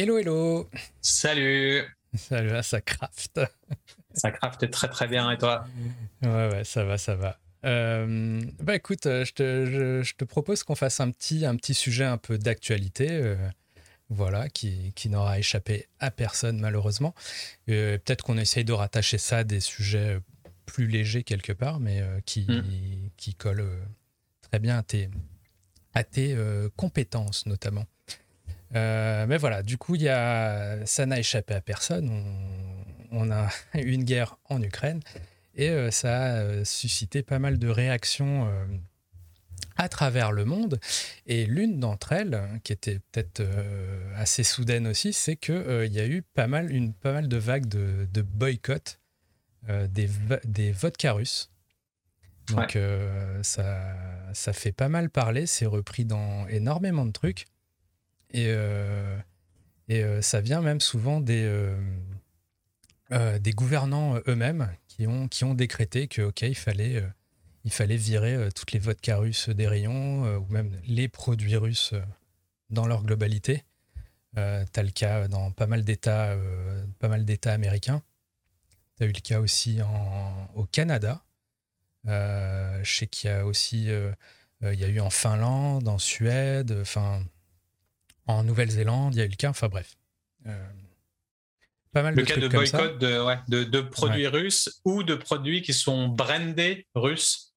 Hello, hello. Salut. Salut, ah, ça craft. Ça craft très très bien et toi? Ouais, ouais, ça va, ça va. Euh, bah écoute, euh, je te, je, te propose qu'on fasse un petit, un petit sujet un peu d'actualité, euh, voilà, qui, qui n'aura échappé à personne malheureusement. Peut-être qu'on essaye de rattacher ça à des sujets plus légers quelque part, mais qui, mm. qui collent très bien à tes, à tes compétences notamment. Mais voilà, du coup, y a, ça n'a échappé à personne. On, on a une guerre en Ukraine. Et euh, ça a euh, suscité pas mal de réactions euh, à travers le monde. Et l'une d'entre elles, qui était peut-être assez soudaine aussi, c'est qu'il y a eu pas mal, une, pas mal de vagues de, de boycott des, des vodkas russes. Donc ça, ça fait pas mal parler, c'est repris dans énormément de trucs. Et, et ça vient même souvent des, des gouvernants eux-mêmes qui ont, décrété que, OK, il fallait, euh, virer euh, toutes les vodkas russes des rayons, euh, ou même les produits russes dans leur globalité. Euh, tu as le cas dans pas mal d'États pas mal d'États américains. Tu as eu le cas aussi au Canada. je sais qu'il y a aussi il y a eu en Finlande, en Suède, enfin en Nouvelle-Zélande, il y a eu le cas, enfin bref le cas de boycott de, de, produits russes ou de produits qui sont brandés russes.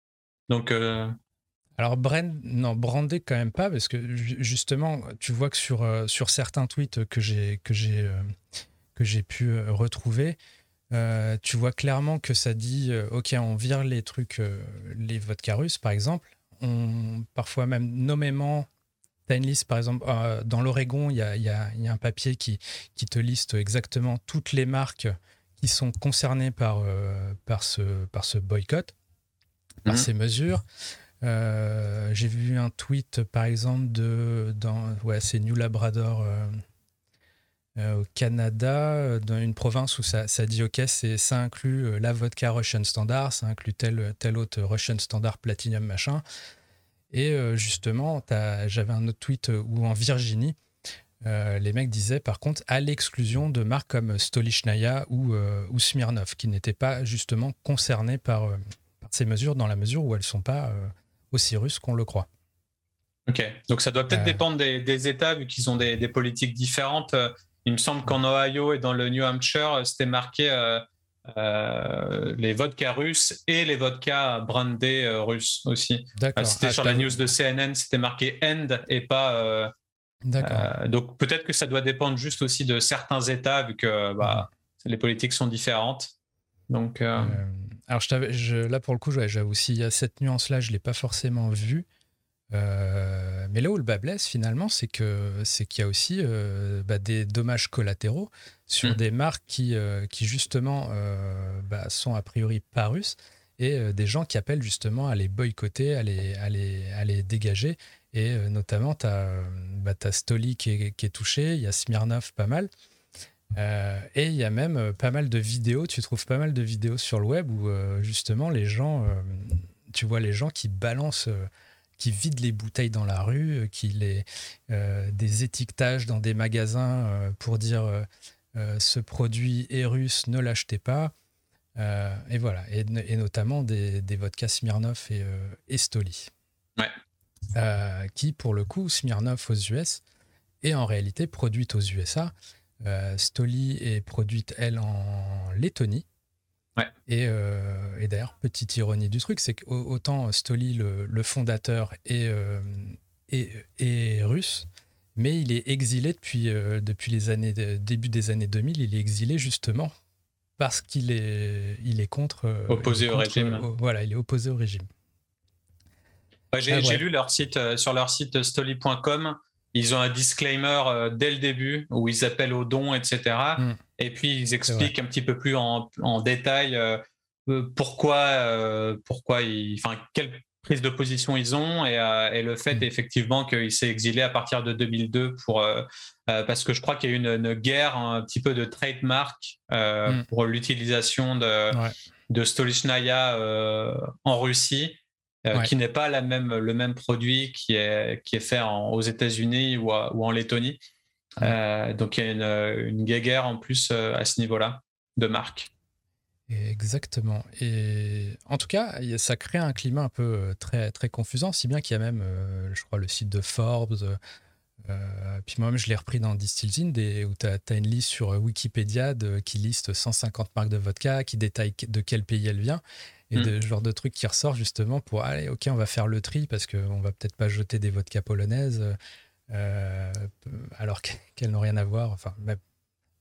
Donc. Euh, Alors, brand, non, brandé quand même pas, parce que justement, tu vois que sur, euh, sur certains tweets que j'ai que j'ai euh, que j'ai pu retrouver, tu vois clairement que ça dit OK, on vire les trucs, les vodkas russes, par exemple. On, parfois même nommément une liste, par exemple, euh, dans l'Oregon, il y a, un papier qui, qui te liste exactement toutes les marques qui sont concernées par, euh, par, ce, par ce boycott, par mhm. ces mesures. Euh, j'ai vu un tweet, par exemple, de dans, ouais, c'est New Labrador au Canada, dans une province où ça, ça dit OK, ça inclut la vodka Russian Standard, ça inclut tel, tel autre Russian Standard Platinum machin. Et euh, justement, j'avais un autre tweet euh, où en Virginie, euh, les mecs disaient par contre à l'exclusion de marques comme Stolichnaya ou, ou Smirnov, qui n'étaient pas justement concernées par, ces mesures dans la mesure où elles ne sont pas aussi russes qu'on le croit. Ok, donc ça doit peut-être dépendre des, États vu qu'ils ont des, des, politiques différentes. Il me semble qu'en Ohio et dans le New Hampshire, c'était marqué euh, les vodkas russes et les vodkas brandés euh, russes aussi. D'accord. c'était ah, sur la news de CNN, c'était marqué end et pas. Euh, D'accord. donc peut-être que ça doit dépendre juste aussi de certains États vu que bah, les politiques sont différentes. Donc. alors je, je là pour le coup, j'avoue, s'il y a cette nuance-là, je l'ai pas forcément vue. Euh, mais là où le bas blesse finalement, c'est que c'est qu'il y a aussi euh, bah, des dommages collatéraux sur mm. des marques qui, euh, qui justement bah, sont a priori pas russes et des gens qui appellent justement à les boycotter, à les, à les, à les dégager. Et notamment, tu as, bah, Stoli qui est, qui est, touché, il y a Smirnov pas mal. et il y a même pas mal de vidéos, tu trouves pas mal de vidéos sur le web où justement les gens, tu vois les gens qui balancent qui vident les bouteilles dans la rue, euh, qui les euh, des étiquetages dans des magasins euh, pour dire ce produit est russe, ne l'achetez pas. et voilà, et, notamment des, des vodkas Smirnov et, et Stoli. Ouais. qui, pour le coup, Smirnov aux US est en réalité produite aux USA. Stoli est produite, elle, en Lettonie. Euh, et, d'ailleurs, petite ironie du truc, c'est qu'autant Stoli, le, fondateur, est, euh, est, russe, mais il est exilé depuis, euh, depuis les années, début des années 2000, il est exilé justement parce qu'il est, il est contre. Opposé au régime. voilà, il est opposé au régime. J'ai ah, lu leur site, sur leur site stoli.com, ils ont un disclaimer dès le début où ils appellent aux dons, etc. Et puis ils expliquent un petit peu plus en, détail euh, euh, pourquoi, euh, pourquoi ils, enfin, quelle prise de position ils ont et, le fait mm. effectivement qu'il s'est exilé à partir de 2002 pour parce que je crois qu'il y a eu une, guerre un petit peu de trademark mm. pour l'utilisation de, de Stolichnaya en Russie. qui n'est pas la même, le même produit qui est, qui est fait aux États-Unis ou, ou, en Lettonie. Donc il y a une, une guéguerre en plus à ce niveau-là de marque. Exactement. Et en tout cas, ça crée un climat un peu très, très confusant, si bien qu'il y a même, je crois, le site de Forbes. puis moi-même, je l'ai repris dans Distillzin, où tu as, une liste sur Wikipédia de, qui liste 150 marques de vodka, qui détaille de quel pays elle vient, et mmh. de ce genre de trucs qui ressort justement pour, allez, ok, on va faire le tri, parce qu'on va peut-être pas jeter des vodkas polonaises, alors qu'elles n'ont rien à voir. Enfin,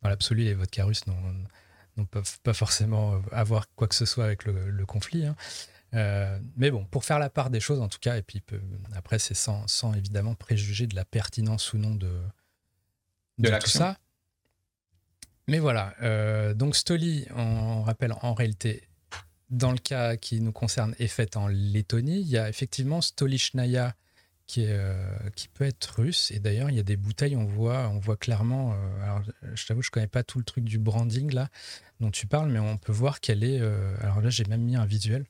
dans l'absolu, les vodkas russes n'ont ne peuvent pas forcément euh, avoir quoi que ce soit avec le, conflit. Hein. Euh, mais bon, pour faire la part des choses en tout cas, et puis après c'est sans, sans, évidemment préjuger de la pertinence ou non de, de, tout ça. Mais voilà, euh, donc Stoli, on rappelle en réalité, dans le cas qui nous concerne, est faite en Lettonie. Il y a effectivement Stolichnaya euh, qui peut être russe. Et d'ailleurs, il y a des bouteilles, on voit, on voit clairement. Euh, alors, je t'avoue, je connais pas tout le truc du branding là dont tu parles, mais on peut voir qu'elle est. Euh, alors là, j'ai même mis un visuel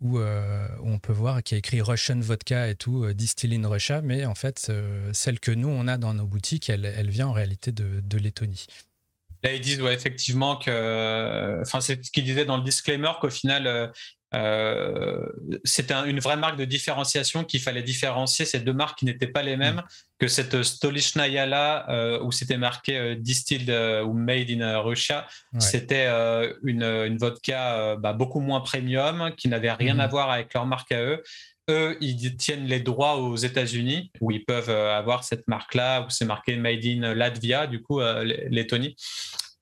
où, on peut voir qu'il y a écrit Russian vodka et tout, distilled in Russia, mais en fait, celle que nous on a dans nos boutiques, elle, elle vient en réalité de, de Lettonie. Là, ils disent ouais, effectivement que, enfin, c'est ce qu'ils disaient dans le disclaimer qu'au final, euh, c'était une vraie marque de différenciation qu'il fallait différencier ces deux marques qui n'étaient pas les mêmes mm. que cette Stolichnaya là euh, où c'était marqué euh, distilled ou made in Russia. C'était une, vodka bah, beaucoup moins premium qui n'avait rien à mm. voir avec leur marque à eux eux, ils tiennent les droits aux États-Unis, où ils peuvent avoir cette marque-là, où c'est marqué Made in Latvia, du coup, Lettonie.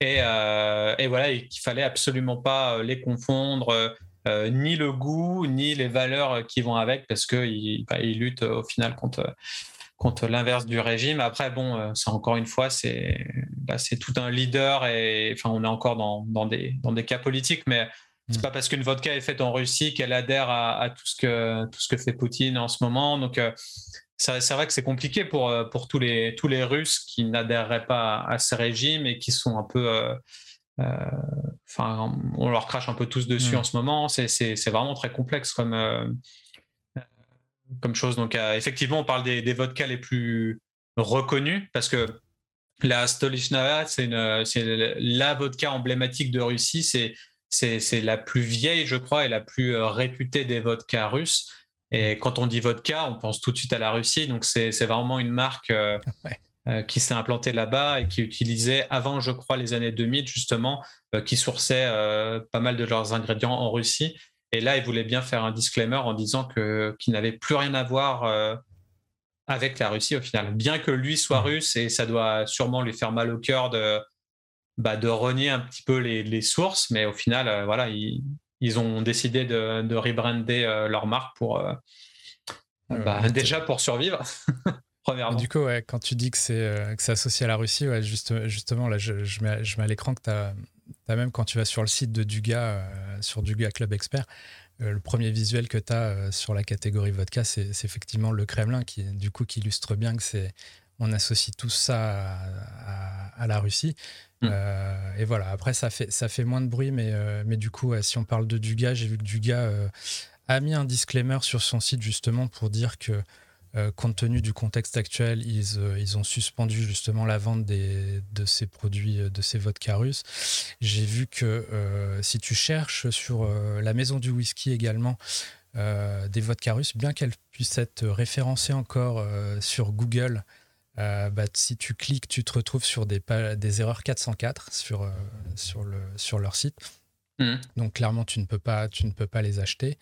Et, et voilà, il fallait absolument pas les confondre. Euh, ni le goût, ni les valeurs qui vont avec, parce qu'ils bah, ils luttent au final contre, contre l'inverse du régime. Après, bon, euh, c'est encore une fois, c'est bah, tout un leader, et enfin, on est encore dans, dans, des, dans des cas politiques, mais c'est mm. pas parce qu'une vodka est faite en Russie qu'elle adhère à, tout, ce que, tout ce que fait Poutine en ce moment. Donc, euh, c'est vrai que c'est compliqué pour, pour tous, les, tous les Russes qui n'adhéreraient pas à, ce régime et qui sont un peu euh, enfin, on leur crache un peu tous dessus mm. en ce moment. C'est vraiment très complexe comme, euh, comme chose. Donc, euh, effectivement, on parle des, des vodkas les plus reconnus parce que la Stolichnaya, c'est la vodka emblématique de Russie. C'est la plus vieille, je crois, et la plus réputée des vodkas russes. Et quand on dit vodka, on pense tout de suite à la Russie. Donc, c'est vraiment une marque euh, qui s'est implanté là-bas et qui utilisait, avant, je crois, les années 2000, justement, euh, qui sourçait euh, pas mal de leurs ingrédients en Russie. Et là, ils voulaient bien faire un disclaimer en disant que qu'ils n'avaient plus rien à voir avec la Russie au final. Bien que lui soit russe, et ça doit sûrement lui faire mal au cœur de, bah, de renier un petit peu les, les sources, mais au final, voilà, ils, ils, ont décidé de, de rebrander leur marque pour bah, déjà pour survivre. Du coup, quand tu dis que c'est euh, associé à la Russie, ouais, juste, justement, là, je, je, mets, je, mets, à l'écran que tu as, même quand tu vas sur le site de Duga, euh, sur Duga Club Expert, euh, le premier visuel que tu as sur la catégorie vodka, c'est effectivement le Kremlin qui, du coup, qui illustre bien que c'est on associe tout ça à, la Russie. Mm. et voilà, après, ça fait, ça fait moins de bruit, mais, mais du coup, si on parle de Duga, j'ai vu que Duga a mis un disclaimer sur son site justement pour dire que euh, compte tenu du contexte actuel, ils, euh, ils, ont suspendu justement la vente des, de ces produits, euh, de ces vodkas russes. J'ai vu que si tu cherches sur la maison du whisky également, des vodkas russes, bien qu'elles puissent être référencées encore sur Google, bah, si tu cliques, tu te retrouves sur des, des erreurs 404 sur, sur, le, sur leur site. Mmh. Donc clairement, tu ne peux pas, tu ne peux pas les acheter.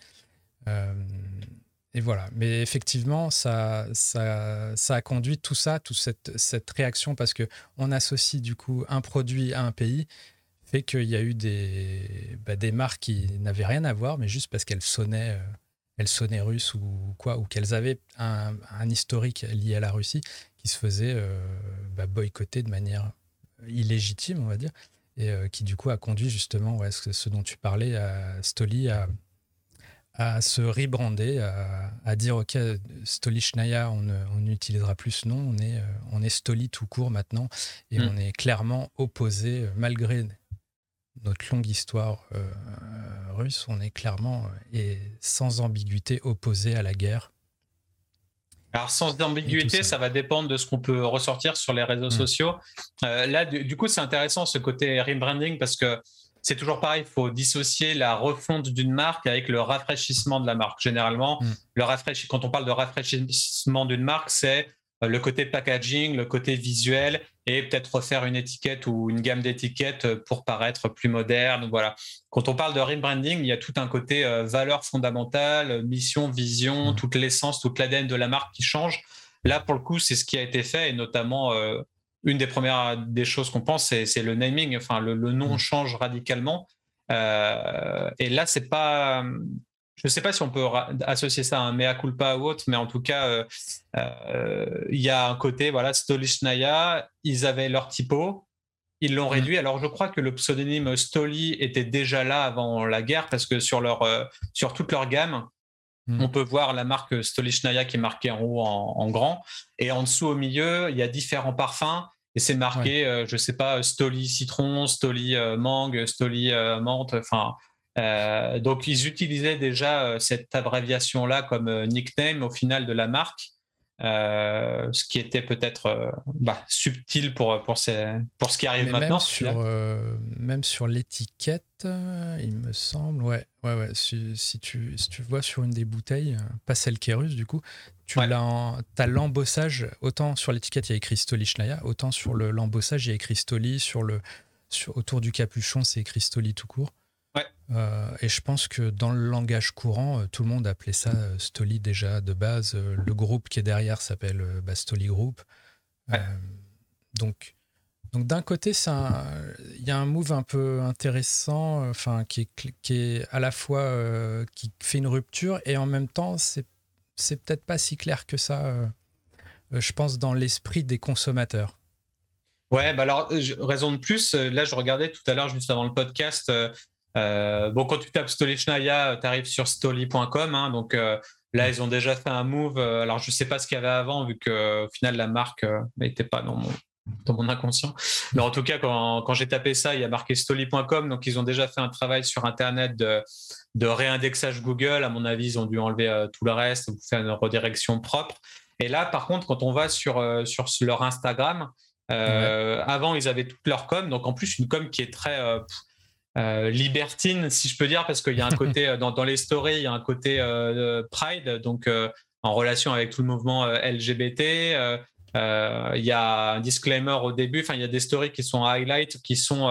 Et voilà. Mais effectivement, ça, ça, ça a conduit tout ça, toute cette, cette réaction, parce qu'on associe du coup un produit à un pays, fait qu'il y a eu des, bah, des marques qui n'avaient rien à voir, mais juste parce qu'elles sonnaient, euh, elles sonnaient russes ou quoi, ou qu'elles avaient un, un, historique lié à la Russie qui se faisait euh, bah, boycotter de manière illégitime, on va dire, et euh, qui du coup a conduit justement, ouais, ce, ce dont tu parlais, à Stoli à à se rebrander, à, dire ok, Stolichnaya, on n'utilisera plus ce nom, on est, euh, on est Stoli tout court maintenant, et hmm. on est clairement opposé, euh, malgré notre longue histoire euh, russe, on est clairement et sans ambiguïté opposé à la guerre. Alors sans ambiguïté, ça. va dépendre de ce qu'on peut ressortir sur les réseaux mm. sociaux. Euh, là, du, coup, c'est intéressant ce côté rebranding parce que c'est toujours pareil, il faut dissocier la refonte d'une marque avec le rafraîchissement de la marque. Généralement, mm. le quand on parle de rafraîchissement d'une marque, c'est euh, le côté packaging, le côté visuel et peut-être refaire une étiquette ou une gamme d'étiquettes pour paraître plus moderne. Voilà. Quand on parle de rebranding, il y a tout un côté euh, valeur fondamentale, mission, vision, mmh. toute l'essence, toute l'ADN de la marque qui change. Là, pour le coup, c'est ce qui a été fait et notamment euh, une des premières des choses qu'on pense, c'est le naming. Enfin, le, nom mmh. change radicalement. et là, c'est pas je ne sais pas si on peut associer ça à un mea culpa ou autre, mais en tout cas, euh, euh, il y a un côté, voilà, Stolichnaya, ils avaient leur typo, ils l'ont mm. réduit. Alors, je crois que le pseudonyme Stoli était déjà là avant la guerre, parce que sur, leur, euh, sur toute leur gamme, mm. on peut voir la marque Stolichnaya qui est marquée en haut en, grand, et en dessous, au milieu, il y a différents parfums. Et c'est marqué, je ne sais pas, Stoli citron, Stoli mangue, Stoli menthe. Enfin, euh, donc, ils utilisaient déjà euh, cette abréviation-là comme euh, nickname au final de la marque, ce qui était peut-être bah, subtil pour, pour, pour ce qui arrive maintenant. Même sur, même sur l'étiquette, il me semble, ouais, ouais, ouais si, tu, si tu vois sur une des bouteilles, pas celle qui est russe du coup, tu as l'embossage, autant sur l'étiquette il y a écrit Stoli Schnaya, autant sur l'embossage il y a écrit Stoli, sur le, sur, autour du capuchon c'est écrit Stoli tout court. Euh, et je pense que dans le langage courant, euh, tout le monde appelait ça euh, Stoli déjà de base. le groupe qui est derrière s'appelle bah, Stoli Group. donc, donc d'un côté, il y a un move un peu intéressant, enfin qui est, qui est à la fois qui fait une rupture et en même temps, c'est c'est peut-être pas si clair que ça. je pense dans l'esprit des consommateurs. Ouais, bah alors raison de plus. Là, je regardais tout à l'heure juste avant le podcast euh, bon, quand tu tapes Stolichnaya, tu arrives sur stoli.com. Hein, donc euh, là, ils ont déjà fait un move. Euh, alors, je ne sais pas ce qu'il y avait avant, vu qu'au final, la marque n'était pas dans mon, dans mon inconscient. Mais en tout cas, quand, quand j'ai tapé ça, il y a marqué stoli.com. Donc, ils ont déjà fait un travail sur Internet de, de réindexage Google. À mon avis, ils ont dû enlever tout le reste, faire une redirection propre. Et là, par contre, quand on va sur, sur leur Instagram, avant, ils avaient toute leur com. Donc, en plus, une com qui est très. Euh, libertine, si je peux dire, parce qu'il y a un côté euh, dans, les stories, il y a un côté euh, pride, donc en relation avec tout le mouvement LGBT. il y a un disclaimer au début. Enfin, il y a des stories qui sont highlight, qui sont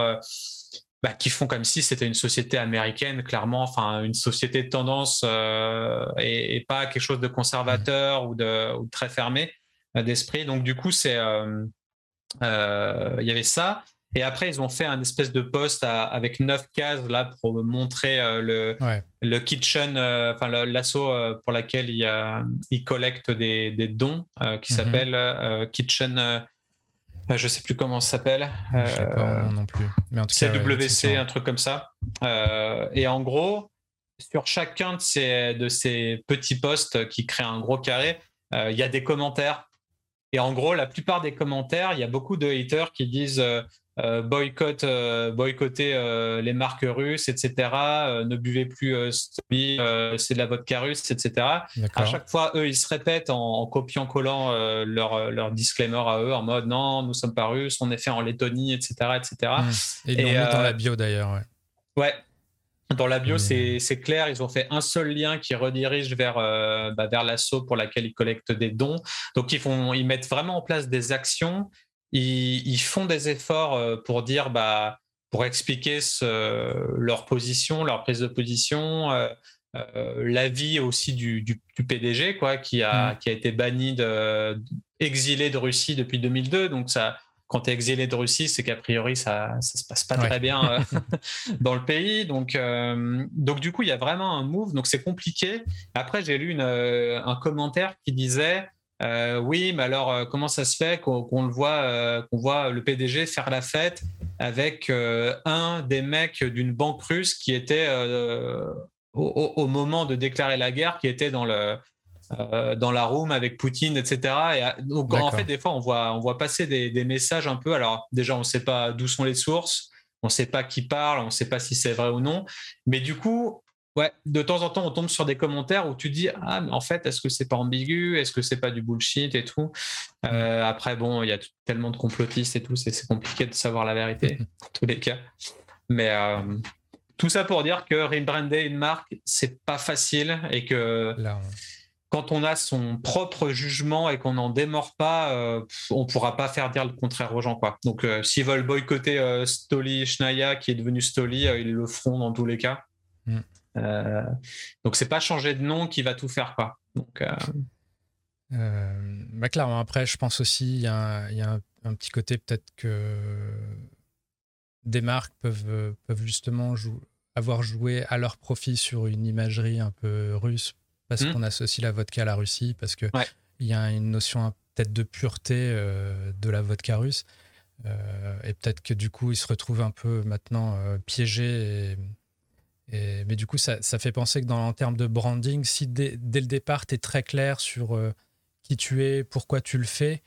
bah, qui font comme si c'était une société américaine, clairement, enfin une société de tendance et, pas quelque chose de conservateur ou de, ou très fermé d'esprit. Donc du coup, c'est il y avait ça. Et après, ils ont fait un espèce de poste avec neuf cases là pour montrer euh, le, le kitchen, euh, enfin l'assaut euh, pour laquelle ils collectent des, des dons qui mhm. s'appelle Kitchen. je sais plus comment ça s'appelle. je sais pas non plus. CWC, un truc comme ça. et en gros, sur chacun de ces, de ces petits postes qui créent un gros carré, il y a des commentaires. Et en gros, la plupart des commentaires, il y a beaucoup de haters qui disent euh, boycott, euh, boycotter euh, les marques russes, etc. ne buvez plus c'est de la vodka russe, etc. À chaque fois, eux, ils se répètent en, copiant-collant leur, leur disclaimer à eux en mode non, nous sommes pas russes, on est fait en Lettonie, etc. etc. Mmh. Et l'ont dans la bio d'ailleurs. Ouais. ouais. Dans la bio, c'est clair, ils ont fait un seul lien qui redirige vers, bah, vers l'assaut pour laquelle ils collectent des dons. Donc, ils, font, ils mettent vraiment en place des actions ils, font des efforts euh, pour dire, bah, pour expliquer leur position, leur prise de position, euh, euh, l'avis aussi du, PDG, quoi, qui a, mm. qui a été banni, de, exilé de Russie depuis 2002. Donc, ça, quand tu es exilé de Russie, c'est qu'a priori, ça ne se passe pas très bien dans le pays. Donc, donc, du coup, il y a vraiment un move. Donc, c'est compliqué. Après, j'ai lu un commentaire qui disait euh, oui, mais alors euh, comment ça se fait qu'on le voit, euh, qu'on voit le PDG faire la fête avec un des mecs d'une banque russe qui était au, moment de déclarer la guerre, qui était dans le dans la room avec Poutine, etc. Et, donc en fait, des fois, on voit on voit passer des, messages un peu. Alors déjà, on ne sait pas d'où sont les sources, on ne sait pas qui parle, on ne sait pas si c'est vrai ou non, mais du coup, Ouais, de temps en temps, on tombe sur des commentaires où tu dis ah mais en fait est-ce que c'est pas ambigu, est-ce que c'est pas du bullshit et tout? Euh, après bon, il y a tellement de complotistes et tout, c'est compliqué de savoir la vérité en tous les cas. Mais euh, tout ça pour dire que rebrander une marque c'est pas facile et que quand on a son propre jugement et qu'on n'en démord pas, euh, on pourra pas faire dire le contraire aux gens quoi. Donc s'ils veulent boycotter Stoli Schnaya qui est devenu Stoli, ils le feront dans tous les cas. Mm. Euh, donc c'est pas changer de nom qui va tout faire quoi. Donc euh, euh, bah clairement après je pense aussi il y a, un, petit côté peut-être que des marques peuvent, peuvent justement avoir joué à leur profit sur une imagerie un peu russe parce mmh. qu'on associe la vodka à la Russie, parce qu'il il y a une notion peut-être de pureté de la vodka russe. et peut-être que du coup, ils se retrouvent un peu maintenant piégés et, mais du coup, ça, fait penser que dans, en termes de branding, si dès, le départ, tu es très clair sur euh, qui tu es, pourquoi tu le fais,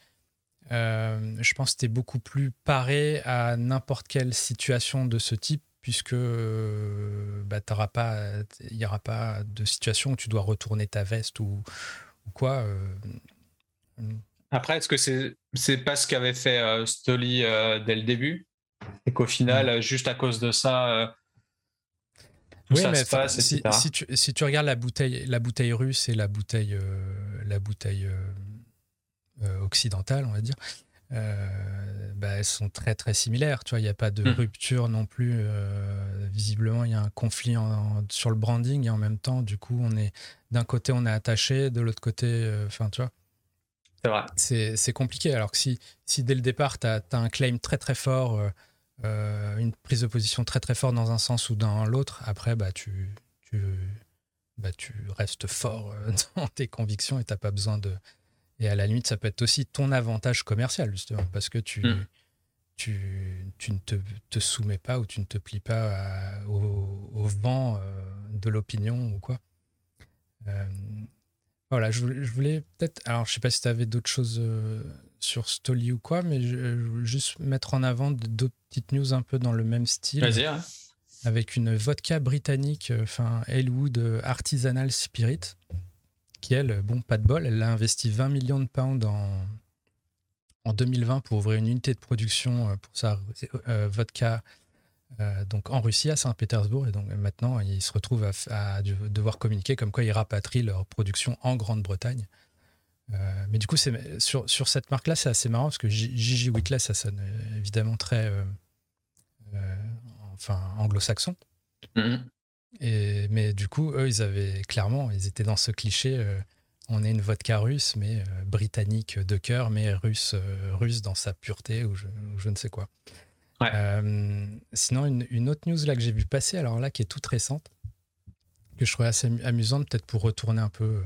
euh, je pense que tu es beaucoup plus paré à n'importe quelle situation de ce type, puisque euh, bah, il n'y aura pas de situation où tu dois retourner ta veste ou, quoi. Après, est-ce que c'est c'est pas ce qu'avait fait Stoli dès le début? Et qu'au final, mm. juste à cause de ça, oui, mais si, tu, si, tu, regardes la bouteille, la bouteille russe et la bouteille, euh, la bouteille euh, euh, occidentale, on va dire, bah, elles sont très très similaires. Tu vois, il n'y a pas de hmm. rupture non plus. visiblement, il y a un conflit sur le branding et en même temps, du coup, on est d'un côté on est attaché, de l'autre côté, enfin, tu vois. C'est compliqué. Alors que si, si dès le départ, tu as, as, un claim très très fort euh, une prise de position très très forte dans un sens ou dans l'autre, après, bah, tu, tu, bah, tu restes fort euh, dans tes convictions et tu n'as pas besoin de. Et à la limite, ça peut être aussi ton avantage commercial, justement, parce que tu, hmm. tu, tu, ne te, te, soumets pas ou tu ne te plies pas au, au, vent euh, de l'opinion ou quoi. voilà, je, je voulais peut-être. Alors, je sais pas si tu avais d'autres choses sur Stoli ou quoi, mais je, veux juste mettre en avant d'autres petites news un peu dans le même style. Vas-y, Avec une vodka britannique, euh, enfin Elwood euh, Artisanal Spirit, qui elle, bon, pas de bol, elle a investi 20 millions de pounds en, en 2020 pour ouvrir une unité de production euh, pour sa vodka donc en Russie, à Saint-Pétersbourg. Et donc maintenant, ils se retrouvent à, à, devoir communiquer comme quoi ils rapatrient leur production en Grande-Bretagne. Euh, mais du coup, sur, sur cette marque-là, c'est assez marrant parce que Gigi Whitley, ça sonne évidemment très enfin, anglo-saxon. Mm-hmm. Et, mais du coup, eux, ils avaient clairement, ils étaient dans ce cliché on est une vodka russe, mais britannique de cœur, mais russe, russe dans sa pureté ou je, je ne sais quoi. sinon, une, une, autre news là que j'ai vu passer, alors là, qui est toute récente, que je trouvais assez amusante, peut-être pour retourner un peu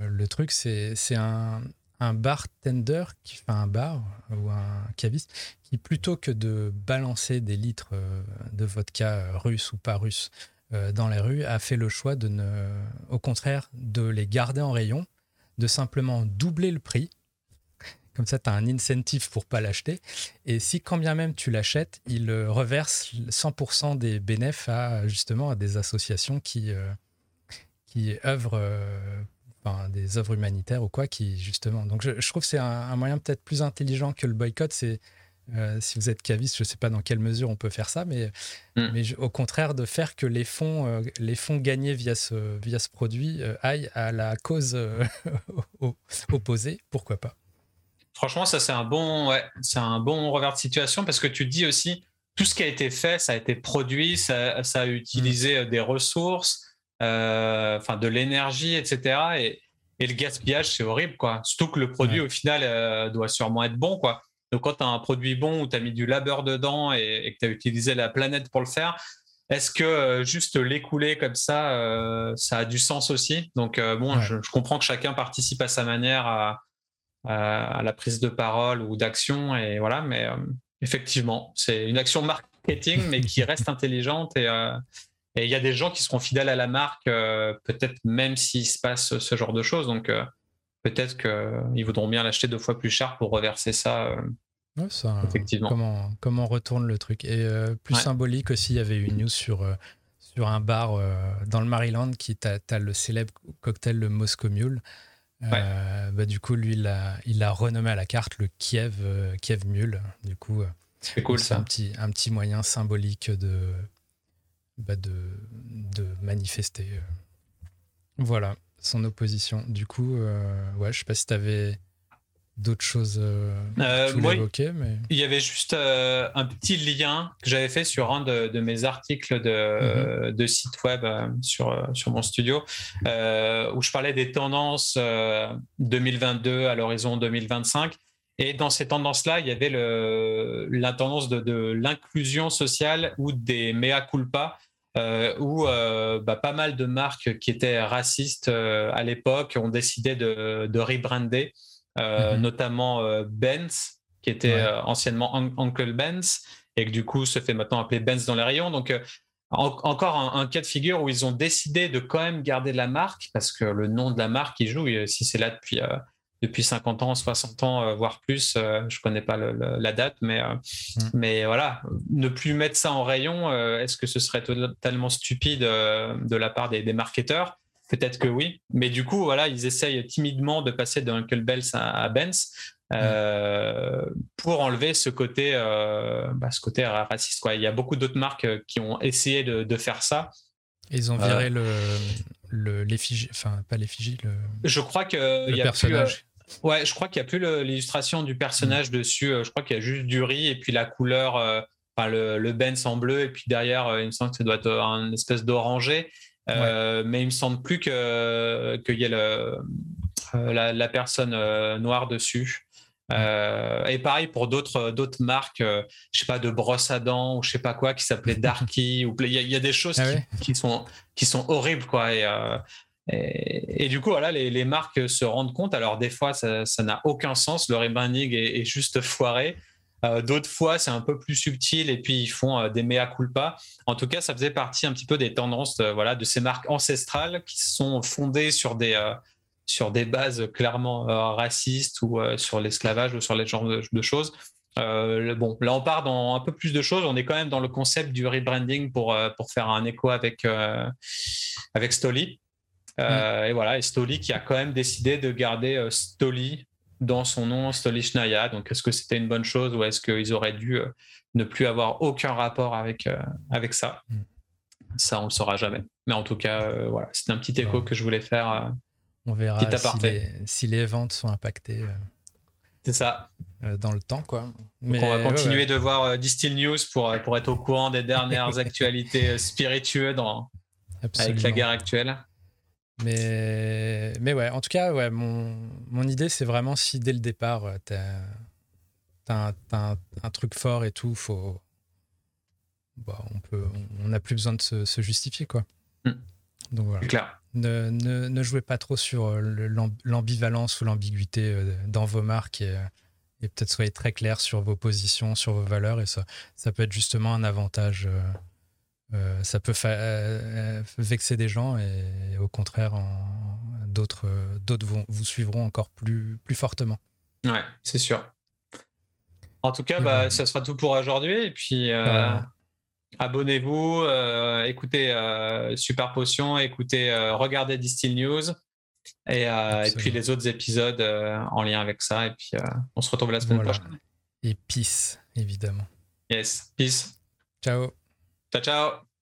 euh, le truc, c'est un, un bartender qui fait un bar ou un caviste qui, plutôt que de balancer des litres euh, de vodka russe ou pas russe euh, dans les rues, a fait le choix de ne, au contraire, de les garder en rayon, de simplement doubler le prix. Comme ça, tu as un incentive pour pas l'acheter. Et si, quand bien même tu l'achètes, il reverse 100% des bénéfices à justement à des associations qui, qui œuvrent des œuvres humanitaires ou quoi, qui justement. Donc je, trouve que c'est un, moyen peut-être plus intelligent que le boycott. C'est euh, si vous êtes caviste, je ne sais pas dans quelle mesure on peut faire ça, mais, mm. mais au contraire de faire que les fonds, euh, les fonds gagnés via ce, via ce produit euh, aillent à la cause opposée, pourquoi pas Franchement, ça c'est un bon, ouais, c'est un bon revers de situation parce que tu dis aussi tout ce qui a été fait, ça a été produit, ça, ça a utilisé mm. des ressources, enfin de l'énergie, etc. Et, le gaspillage, c'est horrible, quoi. Surtout que le produit, au final, euh, doit sûrement être bon, quoi. Donc, quand tu as un produit bon où tu as mis du labeur dedans et, que tu as utilisé la planète pour le faire, est-ce que euh, juste l'écouler comme ça, ça a du sens aussi? Donc, bon, je, comprends que chacun participe à sa manière à, à la prise de parole ou d'action, et voilà, mais effectivement, c'est une action marketing, mais qui reste intelligente et, et il y a des gens qui seront fidèles à la marque, euh, peut-être même s'il se passe ce genre de choses. Donc, euh, peut-être qu'ils voudront bien l'acheter deux fois plus cher pour reverser ça. Euh, effectivement. Comment, comment on retourne le truc. Et plus symbolique aussi, il y avait une news sur, sur un bar dans le Maryland qui t'a le célèbre cocktail le Moscow Mule. bah, du coup, lui, il a, il a renommé à la carte le Kiev, Kiev Mule. Du coup, c'est cool Un petit, un petit moyen symbolique de, bah de, de, manifester. Voilà, son opposition. Du coup, ouais, je sais pas si tu avais d'autres choses euh, euh moi, mais... Il y avait juste euh, un petit lien que j'avais fait sur un de, mes articles de, mhm. de site web euh, sur, sur mon studio, où je parlais des tendances 2022 à l'horizon 2025. Et dans ces tendances-là, il y avait le, la tendance de, de l'inclusion sociale ou des mea culpa, où bah, pas mal de marques qui étaient racistes à l'époque ont décidé de, de rebrander. Euh, mhm. notamment euh, Benz, qui était euh, anciennement Uncle Benz, et que du coup se fait maintenant appeler Benz dans les rayons. Donc, encore un, cas de figure où ils ont décidé de quand même garder la marque, parce que le nom de la marque, il joue, si c'est là depuis depuis 50 ans, 60 ans, voire plus. je connais pas la date, mais, mhm. mais voilà, ne plus mettre ça en rayon, est-ce que ce serait totalement stupide de la part des, des marketeurs? Peut-être que oui. Mais du coup, voilà, ils essayent timidement de passer de Uncle Bells à, Benz euh, pour enlever ce côté, euh, bah, ce côté raciste. Quoi. Il y a beaucoup d'autres marques qui ont essayé de, faire ça. Ils ont viré euh, le, l'effigie, enfin pas l'effigie, le. Je crois que le personnage. Ouais, je crois qu'il n'y a plus l'illustration du personnage mm. dessus. Je crois qu'il y a juste du riz et puis la couleur, enfin le, le Benz en bleu et puis derrière, il me semble que ça doit être une espèce d'orangé. Euh, mais il me semble plus qu'il y ait le, euh, la, personne euh, noire dessus. et pareil pour d'autres d'autres marques, je sais pas de brosse à dents ou je sais pas quoi qui s'appelait Darky ou il y, a des choses ah qui, sont qui sont horribles quoi. Et, et, du coup voilà les, marques se rendent compte. Alors des fois ça n'a aucun sens, le rebranding est, juste foiré. Euh, d'autres fois, c'est un peu plus subtil et puis ils font euh, des mea culpa. En tout cas, ça faisait partie un petit peu des tendances euh, voilà, de ces marques ancestrales qui sont fondées sur des, sur des bases clairement racistes ou sur l'esclavage ou sur les genres de, choses. bon, là, on part dans un peu plus de choses. On est quand même dans le concept du rebranding pour, pour faire un écho avec, avec Stoli. Mm. Et voilà, et Stoli qui a quand même décidé de garder Stoli dans son nom Stolichnaya. Donc, est-ce que c'était une bonne chose ou est-ce qu'ils auraient dû euh, ne plus avoir aucun rapport avec, euh, avec ça? Mm. Ça, on ne le saura jamais. Mais en tout cas, euh, voilà, c'était un petit écho que je voulais faire. on verra si les, si les, ventes sont impactées. c'est ça. dans le temps, quoi. Mais, on va continuer de voir Distill News pour, pour être au courant des dernières actualités spiritueuses dans, avec la guerre actuelle. Mais, mais ouais, en tout cas, ouais, mon, mon idée, c'est vraiment si dès le départ, euh, tu as, un, truc fort et tout, faut, bah, on peut, on n'a plus besoin de se, justifier, quoi. Hmm. Donc voilà. Clair. Ne, ne, ne, jouez pas trop sur euh, l'ambivalence ou l'ambiguïté euh, dans vos marques et, et peut-être soyez très clair sur vos positions, sur vos valeurs et ça, ça peut être justement un avantage. Euh, ça peut euh, vexer des gens et, au contraire, d'autres vous suivront encore plus, plus fortement. Ouais, c'est sûr. En tout cas, bah, ça sera tout pour aujourd'hui. Et puis, euh, abonnez-vous, écoutez Super Potion, écoutez, regardez Distill News. Et, et, puis les autres épisodes en lien avec ça. Et puis on se retrouve la semaine prochaine. Et peace, évidemment. Yes, peace. Ciao. Ciao, ciao.